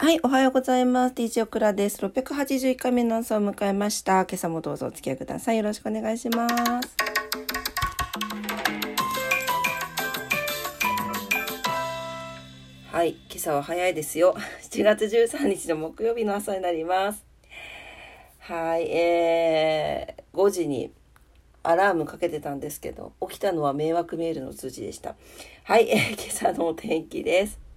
はい、おはようございます。DJ オクラです。681回目の朝を迎えました。今朝もどうぞお付き合いください。よろしくお願いします。はい、今朝は早いですよ。7月13日の木曜日の朝になります。はい、えー、5時にアラームかけてたんですけど、起きたのは迷惑メールの通知でした。はい、えー、今朝のお天気です。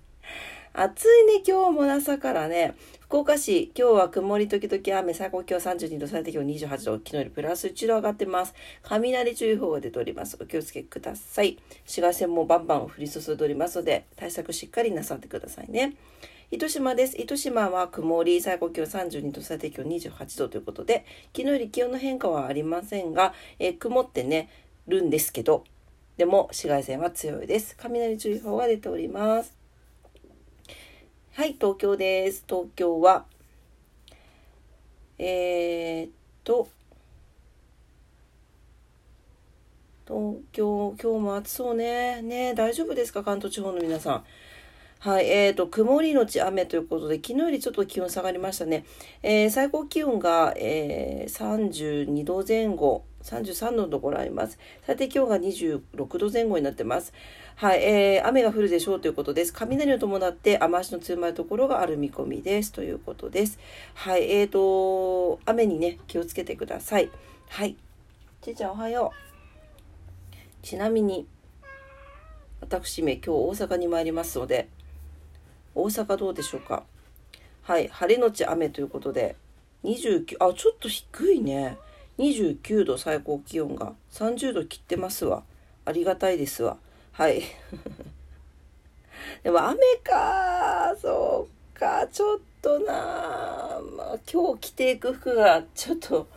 暑いね、今日も朝からね。福岡市、今日は曇り時々雨、最高気温32度、最低気温28度、昨日よりプラス1度上がってます。雷注意報が出ております。お気をつけください。紫外線もバンバン降り注いでおりますので、対策しっかりなさってくださいね。糸島です。糸島は曇り、最高気温32度、最低気温28度ということで、昨日より気温の変化はありませんが、え、曇ってね、るんですけど、でも紫外線は強いです。雷注意報が出ております。はい、東京です。東京は、えー、っと、東京、今日も暑そうね。ね大丈夫ですか？関東地方の皆さん。はい、えーと、曇りのち雨ということで、昨日よりちょっと気温下がりましたね。えー、最高気温が、えー、32度前後、33度のところあります。最低気温が26度前後になってます。はい、えー、雨が降るでしょうということです。雷を伴って雨足の強まるところがある見込みです。ということです。はい、えーと、雨にね、気をつけてください。はい。ちーちゃんおはよう。ちなみに、私め今日大阪に参りますので、大阪どうでしょうかはい、晴れのち雨ということで、29、あ、ちょっと低いね。29度最高気温が30度切ってますわ。ありがたいですわ。はい。でも雨かそうか、ちょっとなまあ、今日着ていく服がちょっと、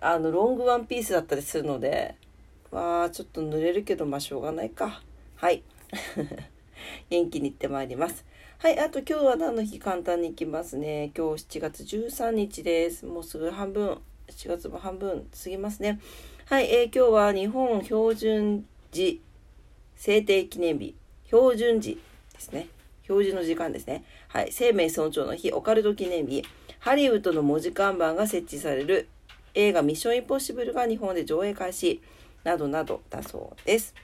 あの、ロングワンピースだったりするので、まあ、ちょっと濡れるけど、まあ、しょうがないか。はい。元気に行ってまいります。はい、あと今日は何の日簡単にいきますね。今日7月13日です。もうすぐ半分、7月も半分過ぎますね。はい、えー、今日は日本標準時制定記念日、標準時ですね。標準の時間ですね。はい、生命尊重の日、オカルト記念日、ハリウッドの文字看板が設置される映画ミッションインポッシブルが日本で上映開始、などなどだそうです。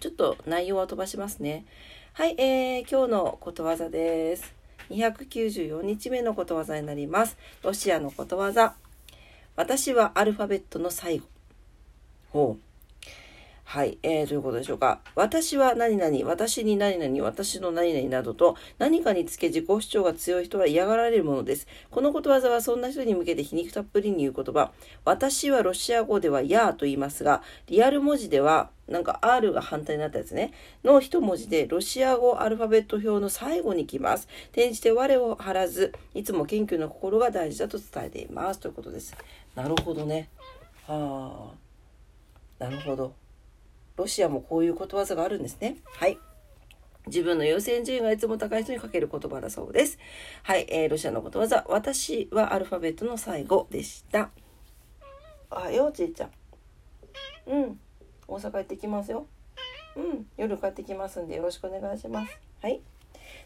ちょっと内容は飛ばしますね。はい、えー、今日のことわざです。294日目のことわざになります。ロシアのことわざ。私はアルファベットの最後。ほう。はい、えー、ということでしょうか。私は何々、私に何々、私の何々などと何かにつけ自己主張が強い人は嫌がられるものです。このことわざはそんな人に向けて皮肉たっぷりに言う言葉。私はロシア語ではやーと言いますが、リアル文字ではなんか R が反対になったやつね。の一文字でロシア語アルファベット表の最後に来ます。転じて我を張らず、いつも謙虚な心が大事だと伝えています。ということです。なるほどね。はあ。なるほど。ロシアもこういうことわざがあるんですね。はい。自分の優先順位がいつも高い人にかける言葉だそうです。はい、えー、ロシアのことわざ、私はアルファベットの最後でした。あよ、ちいちゃん。うん、大阪行ってきますよ。うん、夜帰ってきますんでよろしくお願いします。はい。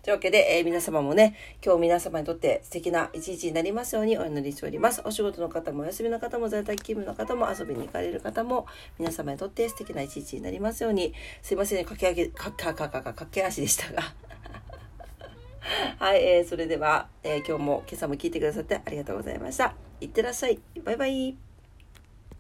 というわけで、えー、皆様もね、今日皆様にとって素敵な一日になりますようにお祈りしております。お仕事の方もお休みの方も在宅勤務の方も遊びに行かれる方も皆様にとって素敵な一日になりますように、すいませんね、駆け上げ、かかかかか駆け足でしたが。はい、えー、それでは、えー、今日も今朝も聞いてくださってありがとうございました。いってらっしゃい。バイバイ。